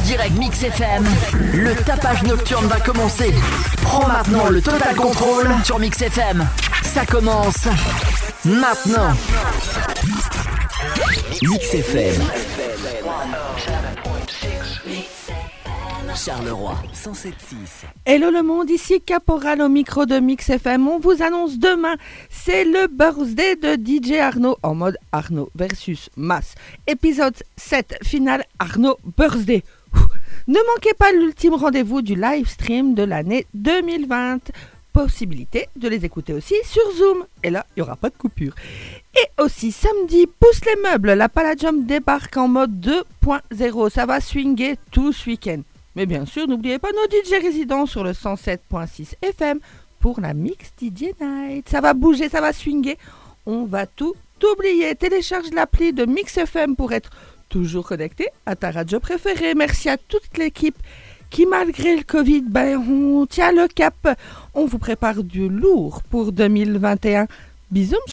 En direct Mix FM, le tapage nocturne va commencer. Prends maintenant le total contrôle sur Mix FM. Ça commence maintenant. Mix FM. Charleroi 107.6. Hello le monde, ici Caporal au micro de Mix FM. On vous annonce demain, c'est le birthday de DJ Arnaud en mode Arnaud versus Mass. Épisode 7, finale Arnaud birthday. Ne manquez pas l'ultime rendez-vous du live stream de l'année 2020. Possibilité de les écouter aussi sur Zoom. Et là, il n'y aura pas de coupure. Et aussi samedi, pousse les meubles. La Palladium débarque en mode 2.0. Ça va swinger tout ce week-end. Mais bien sûr, n'oubliez pas nos DJ résidents sur le 107.6 FM pour la Mix DJ Night. Ça va bouger, ça va swinger. On va tout oublier. Télécharge l'appli de Mix FM pour être toujours connecté à ta radio préférée. Merci à toute l'équipe qui, malgré le Covid, ben, tient le cap. On vous prépare du lourd pour 2021. Bisous.